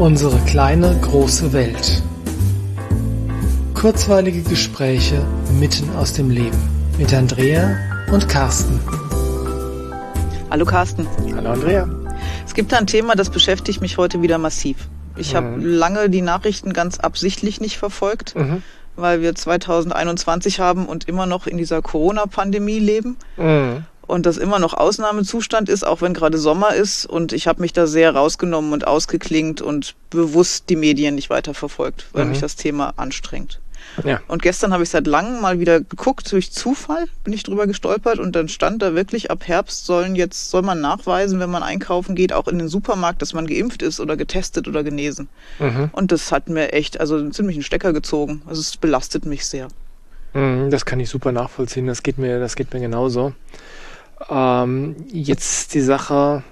Unsere kleine große Welt. Kurzweilige Gespräche mitten aus dem Leben mit Andrea und Carsten. Hallo Carsten. Hallo Andrea. Es gibt ein Thema, das beschäftigt mich heute wieder massiv. Ich mhm. habe lange die Nachrichten ganz absichtlich nicht verfolgt, mhm. weil wir 2021 haben und immer noch in dieser Corona-Pandemie leben. Mhm und das immer noch Ausnahmezustand ist, auch wenn gerade Sommer ist. Und ich habe mich da sehr rausgenommen und ausgeklingt und bewusst die Medien nicht weiter verfolgt, weil mhm. mich das Thema anstrengt. Ja. Und gestern habe ich seit langem mal wieder geguckt, durch Zufall bin ich drüber gestolpert und dann stand da wirklich, ab Herbst sollen jetzt, soll man nachweisen, wenn man einkaufen geht, auch in den Supermarkt, dass man geimpft ist oder getestet oder genesen. Mhm. Und das hat mir echt, also ziemlich einen Stecker gezogen. Also es belastet mich sehr. Mhm, das kann ich super nachvollziehen. Das geht mir, das geht mir genauso. Ähm, jetzt die Sache,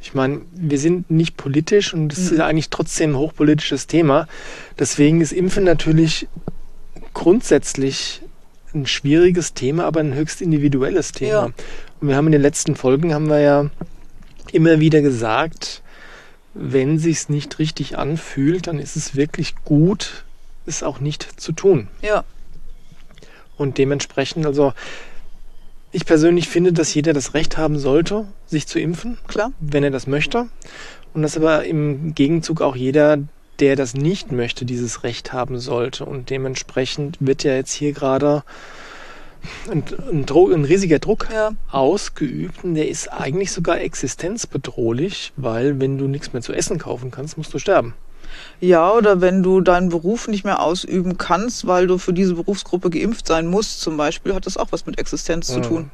ich meine, wir sind nicht politisch und es mhm. ist eigentlich trotzdem ein hochpolitisches Thema. Deswegen ist Impfen natürlich grundsätzlich ein schwieriges Thema, aber ein höchst individuelles Thema. Ja. Und wir haben in den letzten Folgen haben wir ja immer wieder gesagt, wenn sich's nicht richtig anfühlt, dann ist es wirklich gut, es auch nicht zu tun. Ja. Und dementsprechend, also ich persönlich finde, dass jeder das Recht haben sollte, sich zu impfen. Klar. Wenn er das möchte. Und dass aber im Gegenzug auch jeder, der das nicht möchte, dieses Recht haben sollte. Und dementsprechend wird ja jetzt hier gerade ein, ein, ein riesiger Druck ja. ausgeübt und der ist eigentlich sogar existenzbedrohlich, weil wenn du nichts mehr zu essen kaufen kannst, musst du sterben. Ja, oder wenn du deinen Beruf nicht mehr ausüben kannst, weil du für diese Berufsgruppe geimpft sein musst, zum Beispiel, hat das auch was mit Existenz ja. zu tun.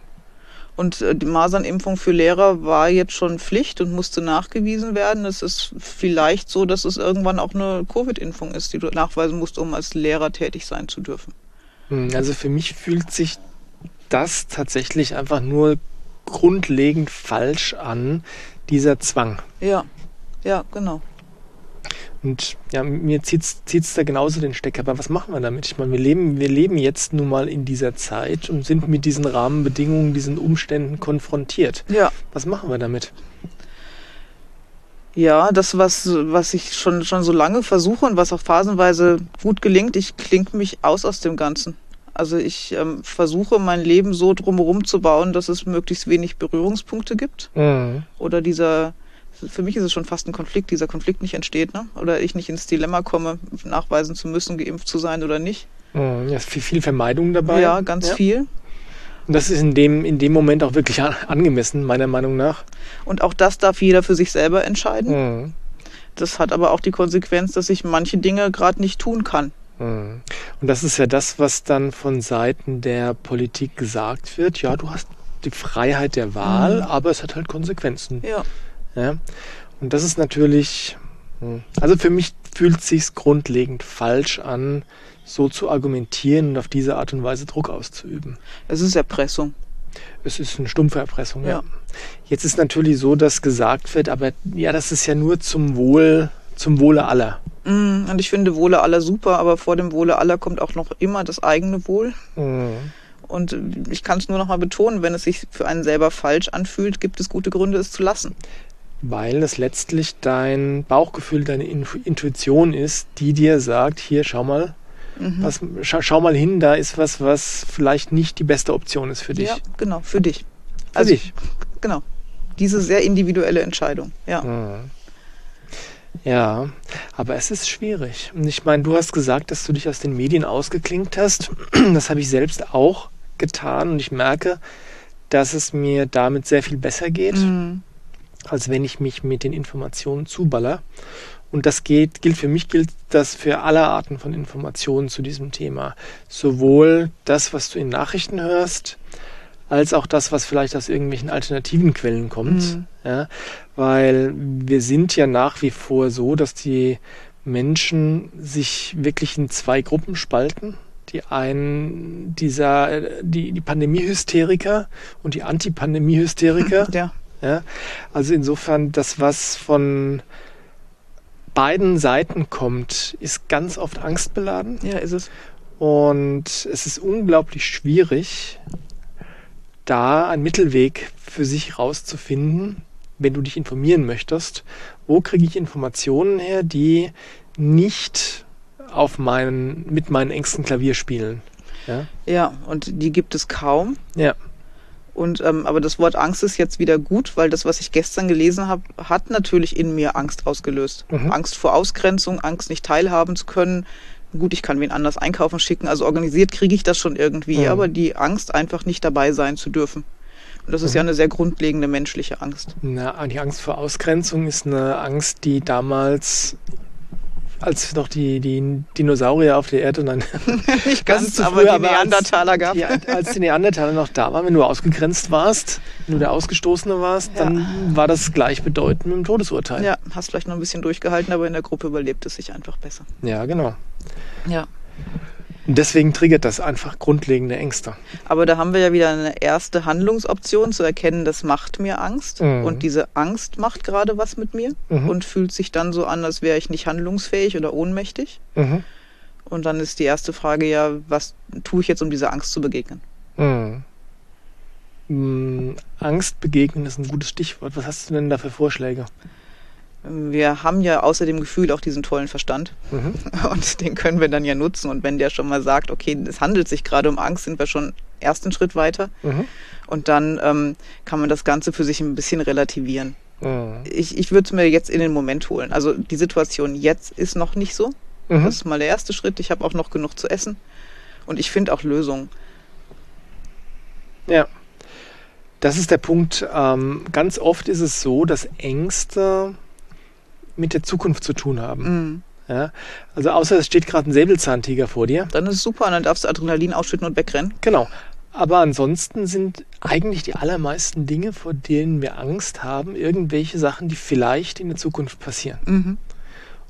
Und äh, die Masernimpfung für Lehrer war jetzt schon Pflicht und musste nachgewiesen werden. Es ist vielleicht so, dass es irgendwann auch eine Covid-Impfung ist, die du nachweisen musst, um als Lehrer tätig sein zu dürfen. Hm, also für mich fühlt sich das tatsächlich einfach nur grundlegend falsch an, dieser Zwang. Ja, ja, genau. Und ja, mir zieht es da genauso den Stecker. Aber was machen wir damit? Ich meine, wir leben, wir leben jetzt nun mal in dieser Zeit und sind mit diesen Rahmenbedingungen, diesen Umständen konfrontiert. Ja. Was machen wir damit? Ja, das, was, was ich schon, schon so lange versuche und was auch phasenweise gut gelingt, ich klinge mich aus aus dem Ganzen. Also ich ähm, versuche mein Leben so drumherum zu bauen, dass es möglichst wenig Berührungspunkte gibt. Mhm. Oder dieser für mich ist es schon fast ein Konflikt, dieser Konflikt nicht entsteht, ne? Oder ich nicht ins Dilemma komme, nachweisen zu müssen, geimpft zu sein oder nicht. Hm, ja, ist viel, viel Vermeidung dabei. Ja, ganz ja. viel. Und das ist in dem, in dem Moment auch wirklich angemessen, meiner Meinung nach. Und auch das darf jeder für sich selber entscheiden. Mhm. Das hat aber auch die Konsequenz, dass ich manche Dinge gerade nicht tun kann. Hm. Und das ist ja das, was dann von Seiten der Politik gesagt wird. Ja, du hast die Freiheit der Wahl, mhm. aber es hat halt Konsequenzen. Ja. Ja? Und das ist natürlich, hm, also für mich fühlt es sich grundlegend falsch an, so zu argumentieren und auf diese Art und Weise Druck auszuüben. Es ist Erpressung. Es ist eine stumpfe Erpressung, ja. ja. Jetzt ist natürlich so, dass gesagt wird, aber ja, das ist ja nur zum Wohl, zum Wohle aller. Mm, und ich finde Wohle aller super, aber vor dem Wohle aller kommt auch noch immer das eigene Wohl. Mm. Und ich kann es nur noch mal betonen, wenn es sich für einen selber falsch anfühlt, gibt es gute Gründe, es zu lassen weil es letztlich dein Bauchgefühl, deine Intuition ist, die dir sagt, hier schau mal, mhm. was, schau, schau, mal hin, da ist was, was vielleicht nicht die beste Option ist für dich. Ja, genau, für dich. Für also, dich. Genau. Diese sehr individuelle Entscheidung, ja. Mhm. Ja, aber es ist schwierig. Und ich meine, du hast gesagt, dass du dich aus den Medien ausgeklinkt hast. Das habe ich selbst auch getan und ich merke, dass es mir damit sehr viel besser geht. Mhm als wenn ich mich mit den Informationen zuballer. Und das geht, gilt für mich, gilt das für alle Arten von Informationen zu diesem Thema. Sowohl das, was du in Nachrichten hörst, als auch das, was vielleicht aus irgendwelchen alternativen Quellen kommt. Mhm. Ja, weil wir sind ja nach wie vor so, dass die Menschen sich wirklich in zwei Gruppen spalten. Die einen, dieser, die, die Pandemie-Hysteriker und die Antipandemie-Hysteriker. Ja. Ja? Also insofern, das, was von beiden Seiten kommt, ist ganz oft angstbeladen. Ja, ist es. Und es ist unglaublich schwierig, da einen Mittelweg für sich rauszufinden, wenn du dich informieren möchtest, wo kriege ich Informationen her, die nicht auf meinen, mit meinen Ängsten Klavier spielen. Ja, ja und die gibt es kaum. Ja. Und ähm, aber das Wort Angst ist jetzt wieder gut, weil das, was ich gestern gelesen habe, hat natürlich in mir Angst ausgelöst. Mhm. Angst vor Ausgrenzung, Angst nicht teilhaben zu können. Gut, ich kann wen anders einkaufen schicken, also organisiert kriege ich das schon irgendwie, mhm. aber die Angst, einfach nicht dabei sein zu dürfen. Und das ist mhm. ja eine sehr grundlegende menschliche Angst. Na, die Angst vor Ausgrenzung ist eine Angst, die damals als noch die, die Dinosaurier auf der Erde, nein, nicht ganz, zu früh, aber die Neandertaler gab. Die, als die Neandertaler noch da waren, wenn du ausgegrenzt warst, wenn du der Ausgestoßene warst, ja. dann war das gleichbedeutend mit dem Todesurteil. Ja, hast vielleicht noch ein bisschen durchgehalten, aber in der Gruppe überlebt es sich einfach besser. Ja, genau. Ja. Und deswegen triggert das einfach grundlegende Ängste. Aber da haben wir ja wieder eine erste Handlungsoption zu erkennen, das macht mir Angst. Mhm. Und diese Angst macht gerade was mit mir mhm. und fühlt sich dann so an, als wäre ich nicht handlungsfähig oder ohnmächtig. Mhm. Und dann ist die erste Frage ja, was tue ich jetzt, um dieser Angst zu begegnen? Mhm. Mm, Angst begegnen ist ein gutes Stichwort. Was hast du denn da für Vorschläge? Wir haben ja außer dem Gefühl auch diesen tollen Verstand mhm. und den können wir dann ja nutzen. Und wenn der schon mal sagt, okay, es handelt sich gerade um Angst, sind wir schon ersten Schritt weiter. Mhm. Und dann ähm, kann man das Ganze für sich ein bisschen relativieren. Mhm. Ich, ich würde es mir jetzt in den Moment holen. Also die Situation jetzt ist noch nicht so. Mhm. Das ist mal der erste Schritt. Ich habe auch noch genug zu essen und ich finde auch Lösungen. Ja. Das ist der Punkt. Ähm, ganz oft ist es so, dass Ängste mit der Zukunft zu tun haben. Mhm. Ja, also außer es steht gerade ein Säbelzahntiger vor dir. Dann ist es super und dann darfst du Adrenalin ausschütten und wegrennen. Genau. Aber ansonsten sind eigentlich die allermeisten Dinge, vor denen wir Angst haben, irgendwelche Sachen, die vielleicht in der Zukunft passieren. Mhm.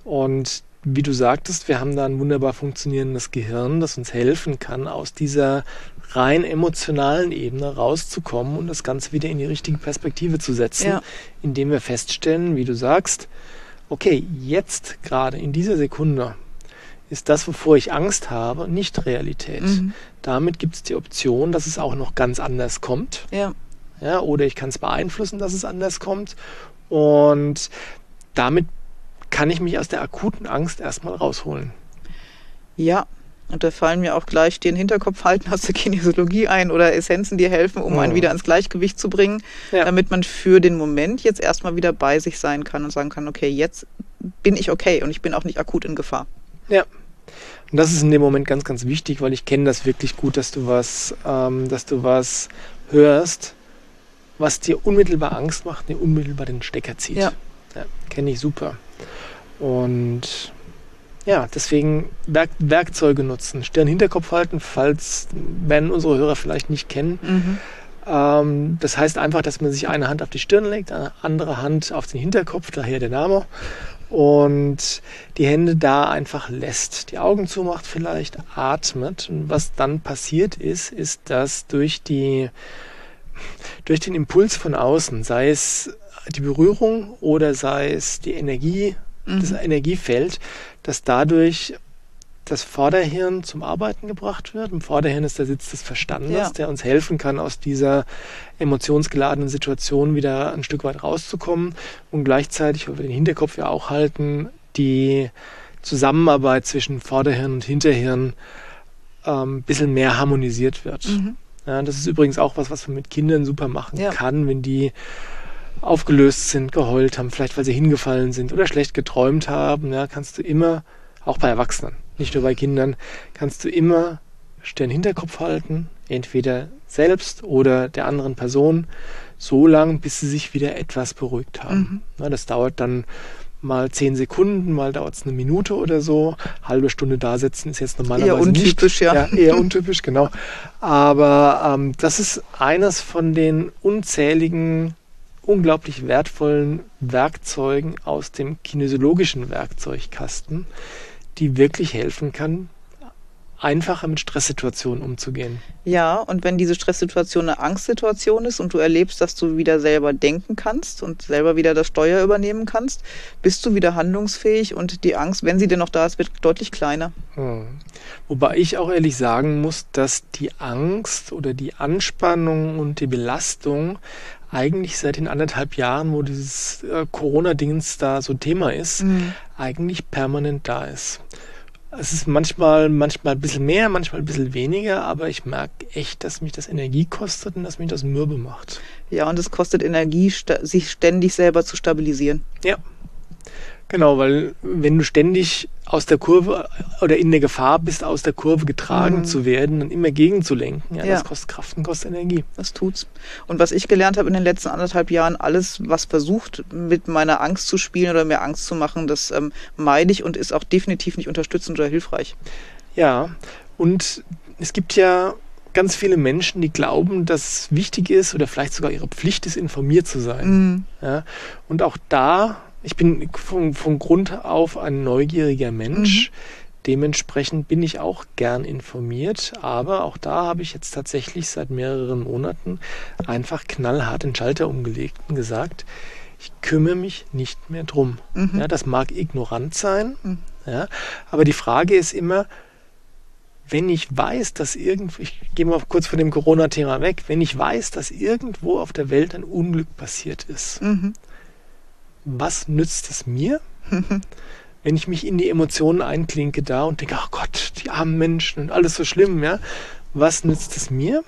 Und wie du sagtest, wir haben da ein wunderbar funktionierendes Gehirn, das uns helfen kann, aus dieser rein emotionalen Ebene rauszukommen und das Ganze wieder in die richtige Perspektive zu setzen, ja. indem wir feststellen, wie du sagst, okay, jetzt gerade in dieser Sekunde ist das, wovor ich Angst habe, nicht Realität. Mhm. Damit gibt es die Option, dass es auch noch ganz anders kommt. Ja. Ja, oder ich kann es beeinflussen, dass es anders kommt. Und damit kann ich mich aus der akuten Angst erstmal rausholen. Ja, und da fallen mir auch gleich den Hinterkopf halten aus der Kinesiologie ein oder Essenzen, die helfen, um oh. einen wieder ins Gleichgewicht zu bringen, ja. damit man für den Moment jetzt erstmal wieder bei sich sein kann und sagen kann, okay, jetzt bin ich okay und ich bin auch nicht akut in Gefahr. Ja. Und das ist in dem Moment ganz, ganz wichtig, weil ich kenne das wirklich gut, dass du was, ähm, dass du was hörst, was dir unmittelbar Angst macht, dir unmittelbar den Stecker zieht. Ja. ja kenne ich super. Und ja, deswegen Werk Werkzeuge nutzen. Stirn Hinterkopf halten, falls, wenn unsere Hörer vielleicht nicht kennen. Mhm. Ähm, das heißt einfach, dass man sich eine Hand auf die Stirn legt, eine andere Hand auf den Hinterkopf, daher der Name. Und die Hände da einfach lässt. Die Augen zumacht vielleicht, atmet. Und was dann passiert ist, ist, dass durch die, durch den Impuls von außen, sei es die Berührung oder sei es die Energie, mhm. das Energiefeld, dass dadurch das Vorderhirn zum Arbeiten gebracht wird. Im Vorderhirn ist der Sitz des Verstandes, ja. der uns helfen kann, aus dieser emotionsgeladenen Situation wieder ein Stück weit rauszukommen und gleichzeitig, weil wir den Hinterkopf ja auch halten, die Zusammenarbeit zwischen Vorderhirn und Hinterhirn ähm, ein bisschen mehr harmonisiert wird. Mhm. Ja, das ist übrigens auch was, was man mit Kindern super machen ja. kann, wenn die aufgelöst sind, geheult haben, vielleicht weil sie hingefallen sind oder schlecht geträumt haben, ja, kannst du immer, auch bei Erwachsenen, nicht nur bei Kindern, kannst du immer Stern Hinterkopf halten, entweder selbst oder der anderen Person, so lang, bis sie sich wieder etwas beruhigt haben. Mhm. Ja, das dauert dann mal zehn Sekunden, mal dauert es eine Minute oder so. Halbe Stunde da sitzen ist jetzt normalerweise eher untypisch, nicht. Ja. ja. Eher untypisch, genau. Aber ähm, das ist eines von den unzähligen unglaublich wertvollen Werkzeugen aus dem kinesiologischen Werkzeugkasten, die wirklich helfen kann, einfacher mit Stresssituationen umzugehen. Ja, und wenn diese Stresssituation eine Angstsituation ist und du erlebst, dass du wieder selber denken kannst und selber wieder das Steuer übernehmen kannst, bist du wieder handlungsfähig und die Angst, wenn sie denn noch da ist, wird deutlich kleiner. Hm. Wobei ich auch ehrlich sagen muss, dass die Angst oder die Anspannung und die Belastung eigentlich seit den anderthalb Jahren, wo dieses äh, Corona-Dings da so Thema ist, mhm. eigentlich permanent da ist. Es ist manchmal, manchmal ein bisschen mehr, manchmal ein bisschen weniger, aber ich merke echt, dass mich das Energie kostet und dass mich das mürbe macht. Ja, und es kostet Energie, sich ständig selber zu stabilisieren. Ja, Genau, weil wenn du ständig aus der Kurve oder in der Gefahr bist, aus der Kurve getragen mhm. zu werden, dann immer gegenzulenken, ja, ja, das kostet Kraft und kostet Energie. Das tut's. Und was ich gelernt habe in den letzten anderthalb Jahren, alles, was versucht, mit meiner Angst zu spielen oder mir Angst zu machen, das ähm, meide ich und ist auch definitiv nicht unterstützend oder hilfreich. Ja, und es gibt ja ganz viele Menschen, die glauben, dass es wichtig ist oder vielleicht sogar ihre Pflicht ist, informiert zu sein. Mhm. Ja, und auch da ich bin von, von Grund auf ein neugieriger Mensch. Mhm. Dementsprechend bin ich auch gern informiert, aber auch da habe ich jetzt tatsächlich seit mehreren Monaten einfach knallhart den Schalter umgelegt und gesagt, ich kümmere mich nicht mehr drum. Mhm. Ja, das mag ignorant sein, mhm. ja, aber die Frage ist immer, wenn ich weiß, dass irgendwo, ich gehe mal kurz von dem Corona-Thema weg, wenn ich weiß, dass irgendwo auf der Welt ein Unglück passiert ist, mhm was nützt es mir, wenn ich mich in die Emotionen einklinke da und denke, ach Gott, die armen Menschen und alles so schlimm, ja. Was nützt es mir?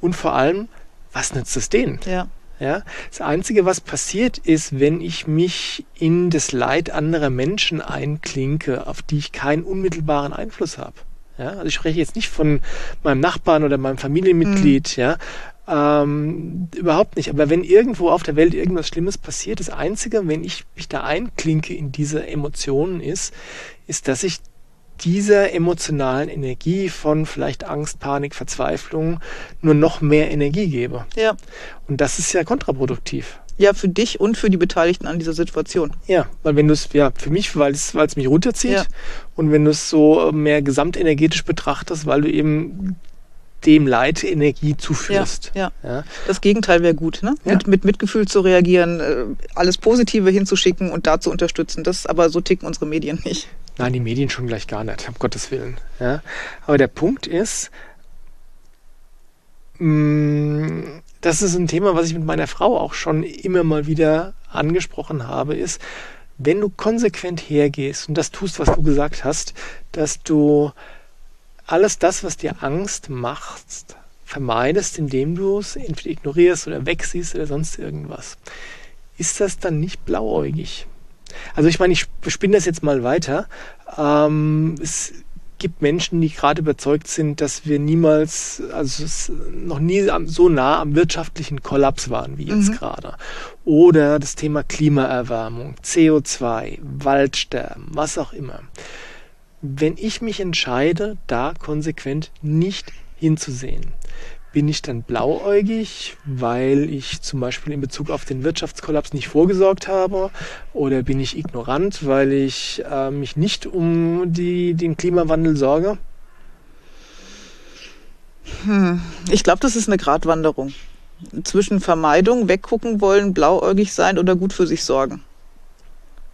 Und vor allem, was nützt es denen? Ja. Ja, das Einzige, was passiert ist, wenn ich mich in das Leid anderer Menschen einklinke, auf die ich keinen unmittelbaren Einfluss habe. Ja, also ich spreche jetzt nicht von meinem Nachbarn oder meinem Familienmitglied, mhm. ja, ähm, überhaupt nicht. Aber wenn irgendwo auf der Welt irgendwas Schlimmes passiert, das Einzige, wenn ich mich da einklinke in diese Emotionen ist, ist, dass ich dieser emotionalen Energie von vielleicht Angst, Panik, Verzweiflung nur noch mehr Energie gebe. Ja. Und das ist ja kontraproduktiv. Ja, für dich und für die Beteiligten an dieser Situation. Ja, weil wenn du es, ja, für mich, weil es, weil es mich runterzieht ja. und wenn du es so mehr gesamtenergetisch betrachtest, weil du eben dem Leid Energie zuführst. Ja, ja. ja. Das Gegenteil wäre gut, ne? Ja. Mit, mit Mitgefühl zu reagieren, äh, alles Positive hinzuschicken und da zu unterstützen. Das aber so ticken unsere Medien nicht. Nein, die Medien schon gleich gar nicht, um Gottes Willen. Ja. Aber der Punkt ist, mh, mm, das ist ein Thema, was ich mit meiner Frau auch schon immer mal wieder angesprochen habe, ist, wenn du konsequent hergehst und das tust, was du gesagt hast, dass du alles das, was dir Angst macht, vermeidest, indem du es entweder ignorierst oder wegsiehst oder sonst irgendwas. Ist das dann nicht blauäugig? Also ich meine, ich spinne das jetzt mal weiter. Ähm, es gibt Menschen, die gerade überzeugt sind, dass wir niemals, also noch nie so nah am wirtschaftlichen Kollaps waren wie jetzt mhm. gerade. Oder das Thema Klimaerwärmung, CO2, Waldsterben, was auch immer wenn ich mich entscheide, da konsequent nicht hinzusehen, bin ich dann blauäugig, weil ich zum Beispiel in Bezug auf den Wirtschaftskollaps nicht vorgesorgt habe? Oder bin ich ignorant, weil ich äh, mich nicht um die, den Klimawandel sorge? Hm. Ich glaube, das ist eine Gratwanderung. Zwischen Vermeidung, weggucken wollen, blauäugig sein oder gut für sich sorgen.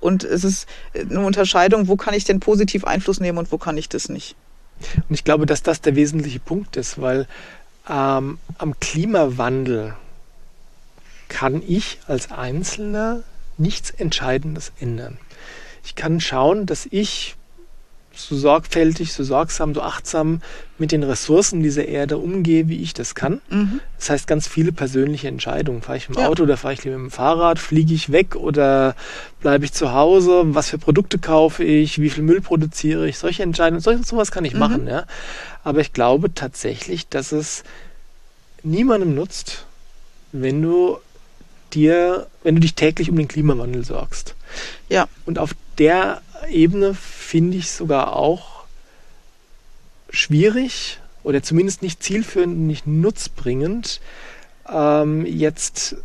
Und es ist eine Unterscheidung, wo kann ich denn positiv Einfluss nehmen und wo kann ich das nicht. Und ich glaube, dass das der wesentliche Punkt ist, weil ähm, am Klimawandel kann ich als Einzelner nichts Entscheidendes ändern. Ich kann schauen, dass ich so sorgfältig, so sorgsam, so achtsam mit den Ressourcen dieser Erde umgehe, wie ich das kann. Mhm. Das heißt ganz viele persönliche Entscheidungen. Fahre ich im ja. Auto oder fahre ich mit dem Fahrrad? Fliege ich weg oder bleibe ich zu Hause? Was für Produkte kaufe ich? Wie viel Müll produziere ich? Solche Entscheidungen, solches, sowas kann ich mhm. machen. Ja. Aber ich glaube tatsächlich, dass es niemandem nutzt, wenn du dir, wenn du dich täglich um den Klimawandel sorgst. Ja. Und auf der Ebene finde ich sogar auch schwierig oder zumindest nicht zielführend, nicht nutzbringend, ähm, jetzt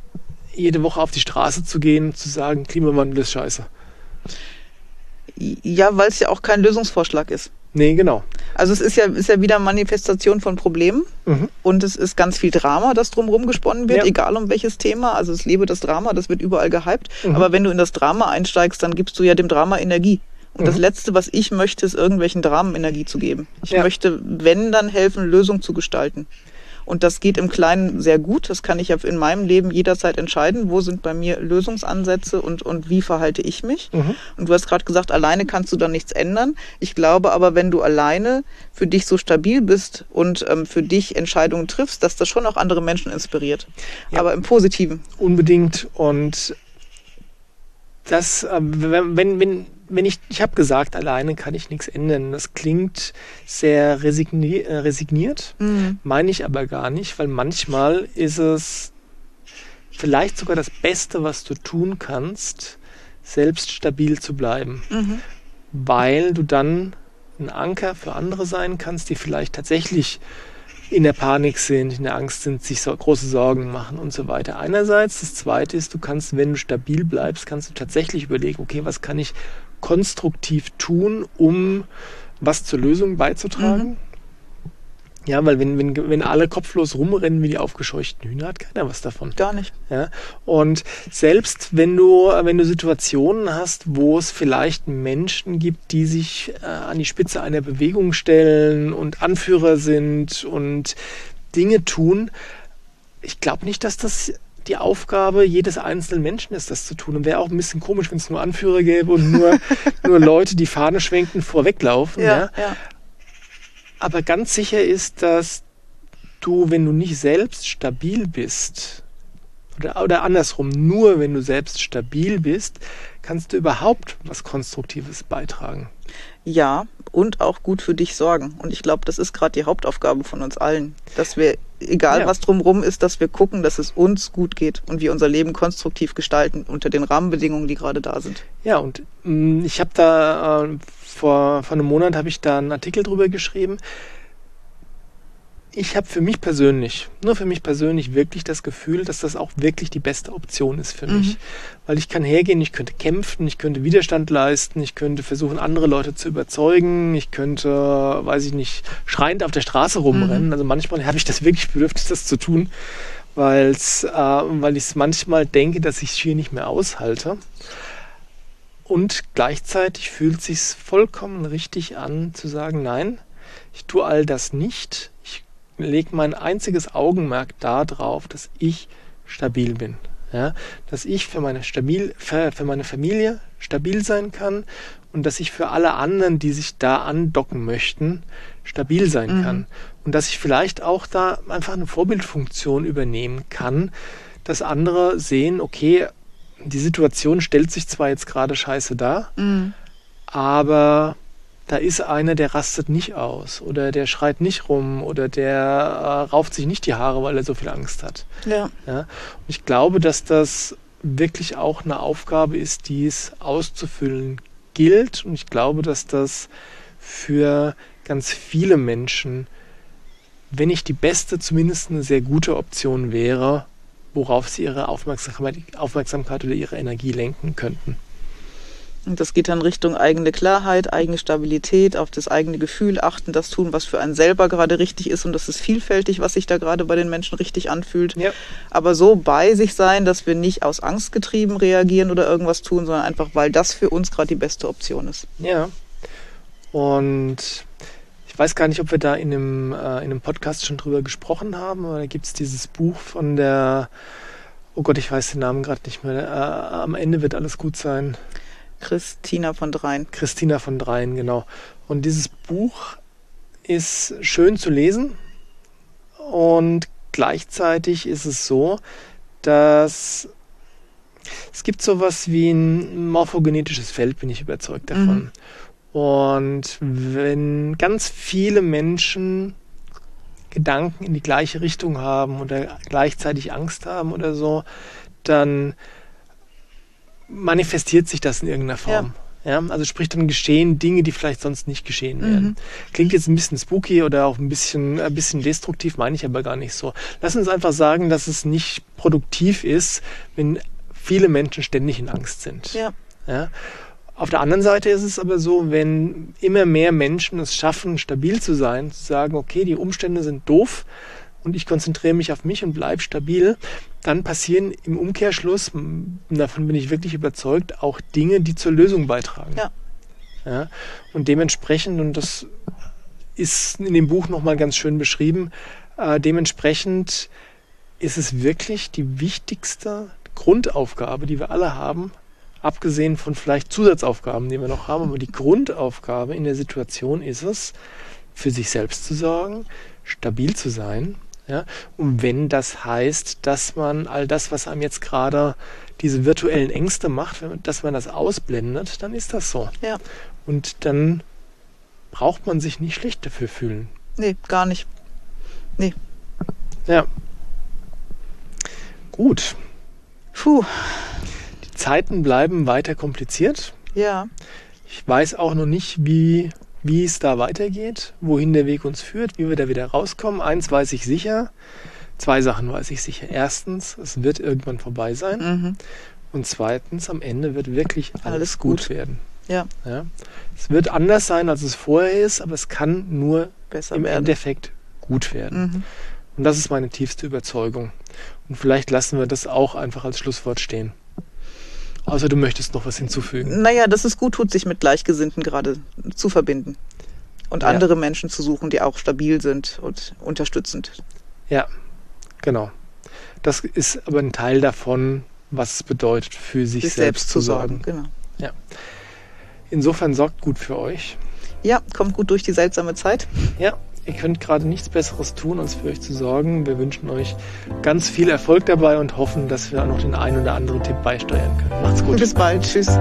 jede Woche auf die Straße zu gehen und zu sagen, Klimawandel ist scheiße. Ja, weil es ja auch kein Lösungsvorschlag ist. Nee, genau. Also es ist ja, ist ja wieder Manifestation von Problemen mhm. und es ist ganz viel Drama, das drumherum gesponnen wird, ja. egal um welches Thema. Also es lebe das Drama, das wird überall gehypt. Mhm. Aber wenn du in das Drama einsteigst, dann gibst du ja dem Drama Energie. Und mhm. das Letzte, was ich möchte, ist irgendwelchen Dramen Energie zu geben. Ich ja. möchte, wenn, dann helfen, Lösungen zu gestalten. Und das geht im Kleinen sehr gut. Das kann ich ja in meinem Leben jederzeit entscheiden. Wo sind bei mir Lösungsansätze und, und wie verhalte ich mich? Mhm. Und du hast gerade gesagt, alleine kannst du da nichts ändern. Ich glaube aber, wenn du alleine für dich so stabil bist und ähm, für dich Entscheidungen triffst, dass das schon auch andere Menschen inspiriert. Ja. Aber im Positiven. Unbedingt. Und das, äh, wenn, wenn, wenn ich, ich habe gesagt, alleine kann ich nichts ändern. Das klingt sehr resigni äh, resigniert, mhm. meine ich aber gar nicht, weil manchmal ist es vielleicht sogar das Beste, was du tun kannst, selbst stabil zu bleiben, mhm. weil du dann ein Anker für andere sein kannst, die vielleicht tatsächlich in der Panik sind, in der Angst sind, sich so große Sorgen machen und so weiter. Einerseits, das Zweite ist, du kannst, wenn du stabil bleibst, kannst du tatsächlich überlegen, okay, was kann ich konstruktiv tun, um was zur Lösung beizutragen? Mhm. Ja, weil wenn, wenn, wenn alle kopflos rumrennen wie die aufgescheuchten Hühner, hat keiner was davon. Gar nicht. Ja, und selbst wenn du, wenn du Situationen hast, wo es vielleicht Menschen gibt, die sich äh, an die Spitze einer Bewegung stellen und Anführer sind und Dinge tun, ich glaube nicht, dass das die Aufgabe jedes einzelnen Menschen ist, das zu tun. Und wäre auch ein bisschen komisch, wenn es nur Anführer gäbe und nur, nur Leute, die Fahne schwenken, vorweglaufen. Ja, ja. ja. Aber ganz sicher ist, dass du, wenn du nicht selbst stabil bist, oder, oder andersrum, nur wenn du selbst stabil bist, kannst du überhaupt was Konstruktives beitragen. Ja, und auch gut für dich sorgen. Und ich glaube, das ist gerade die Hauptaufgabe von uns allen, dass wir, egal ja. was drumherum ist, dass wir gucken, dass es uns gut geht und wir unser Leben konstruktiv gestalten unter den Rahmenbedingungen, die gerade da sind. Ja, und mh, mm, ich habe da äh, vor, vor einem Monat habe ich da einen Artikel drüber geschrieben. Ich habe für mich persönlich, nur für mich persönlich wirklich das Gefühl, dass das auch wirklich die beste Option ist für mhm. mich. Weil ich kann hergehen, ich könnte kämpfen, ich könnte Widerstand leisten, ich könnte versuchen, andere Leute zu überzeugen, ich könnte, weiß ich nicht, schreiend auf der Straße rumrennen. Mhm. Also manchmal habe ich das wirklich Bedürfnis, das zu tun, weil's, äh, weil ich es manchmal denke, dass ich es hier nicht mehr aushalte. Und gleichzeitig fühlt sich vollkommen richtig an zu sagen, nein, ich tue all das nicht. Ich lege mein einziges Augenmerk darauf, dass ich stabil bin. Ja, dass ich für meine, stabil, für, für meine Familie stabil sein kann und dass ich für alle anderen, die sich da andocken möchten, stabil sein mhm. kann. Und dass ich vielleicht auch da einfach eine Vorbildfunktion übernehmen kann, dass andere sehen, okay, die Situation stellt sich zwar jetzt gerade scheiße dar, mhm. aber da ist einer, der rastet nicht aus oder der schreit nicht rum oder der äh, rauft sich nicht die Haare, weil er so viel Angst hat. Ja. ja. Und ich glaube, dass das wirklich auch eine Aufgabe ist, die es auszufüllen gilt. Und ich glaube, dass das für ganz viele Menschen, wenn nicht die beste, zumindest eine sehr gute Option wäre, worauf sie ihre Aufmerksamkeit, Aufmerksamkeit oder ihre Energie lenken könnten. Und das geht dann Richtung eigene Klarheit, eigene Stabilität, auf das eigene Gefühl achten, das tun, was für einen selber gerade richtig ist. Und das ist vielfältig, was sich da gerade bei den Menschen richtig anfühlt. Ja. Aber so bei sich sein, dass wir nicht aus Angst getrieben reagieren oder irgendwas tun, sondern einfach, weil das für uns gerade die beste Option ist. Ja. Und weiß gar nicht, ob wir da in einem, äh, in einem Podcast schon drüber gesprochen haben, aber da gibt es dieses Buch von der, oh Gott, ich weiß den Namen gerade nicht mehr, äh, am Ende wird alles gut sein. Christina von Dreien. Christina von Dreien, genau. Und dieses Buch ist schön zu lesen und gleichzeitig ist es so, dass es gibt sowas wie ein morphogenetisches Feld, bin ich überzeugt davon. Mhm. Und wenn ganz viele Menschen Gedanken in die gleiche Richtung haben oder gleichzeitig Angst haben oder so, dann manifestiert sich das in irgendeiner Form. Ja. ja. also sprich dann geschehen Dinge, die vielleicht sonst nicht geschehen wären. Mhm. Klingt jetzt ein bisschen spooky oder auch ein bisschen, ein bisschen destruktiv, meine ich aber gar nicht so. Lass uns einfach sagen, dass es nicht produktiv ist, wenn viele Menschen ständig in Angst sind. Ja. ja? Auf der anderen Seite ist es aber so, wenn immer mehr Menschen es schaffen, stabil zu sein, zu sagen, okay, die Umstände sind doof und ich konzentriere mich auf mich und bleibe stabil, dann passieren im Umkehrschluss, davon bin ich wirklich überzeugt, auch Dinge, die zur Lösung beitragen. Ja. ja und dementsprechend, und das ist in dem Buch nochmal ganz schön beschrieben, äh, dementsprechend ist es wirklich die wichtigste Grundaufgabe, die wir alle haben, abgesehen von vielleicht Zusatzaufgaben, die wir noch haben, aber die Grundaufgabe in der Situation ist es, für sich selbst zu sorgen, stabil zu sein. Ja? Und wenn das heißt, dass man all das, was einem jetzt gerade diese virtuellen Ängste macht, dass man das ausblendet, dann ist das so. Ja. Und dann braucht man sich nicht schlecht dafür fühlen. Nee, gar nicht. Nee. Ja. Gut. Puh. Zeiten bleiben weiter kompliziert. Ja. Ich weiß auch noch nicht, wie, wie es da weitergeht, wohin der Weg uns führt, wie wir da wieder rauskommen. Eins weiß ich sicher. Zwei Sachen weiß ich sicher. Erstens, es wird irgendwann vorbei sein. Mhm. Und zweitens, am Ende wird wirklich alles, alles gut. gut. werden. Ja. ja. Es wird anders sein, als es vorher ist, aber es kann nur Besser im werden. Endeffekt gut werden. Mhm. Und das ist meine tiefste Überzeugung. Und vielleicht lassen wir das auch einfach als Schlusswort stehen. Außer du möchtest noch was hinzufügen. Naja, dass es gut tut, sich mit Gleichgesinnten gerade zu verbinden. Und ja. andere Menschen zu suchen, die auch stabil sind und unterstützend. Ja, genau. Das ist aber ein Teil davon, was es bedeutet, für sich, sich selbst, selbst, zu sorgen. Genau. Ja. Insofern sorgt gut für euch. Ja, kommt gut durch die seltsame Zeit. Ja, Ihr könnt gerade nichts Besseres tun, als für euch zu sorgen. Wir wünschen euch ganz viel Erfolg dabei und hoffen, dass wir noch den einen oder anderen Tipp beisteuern können. Macht's gut. Bis bald. Tschüss.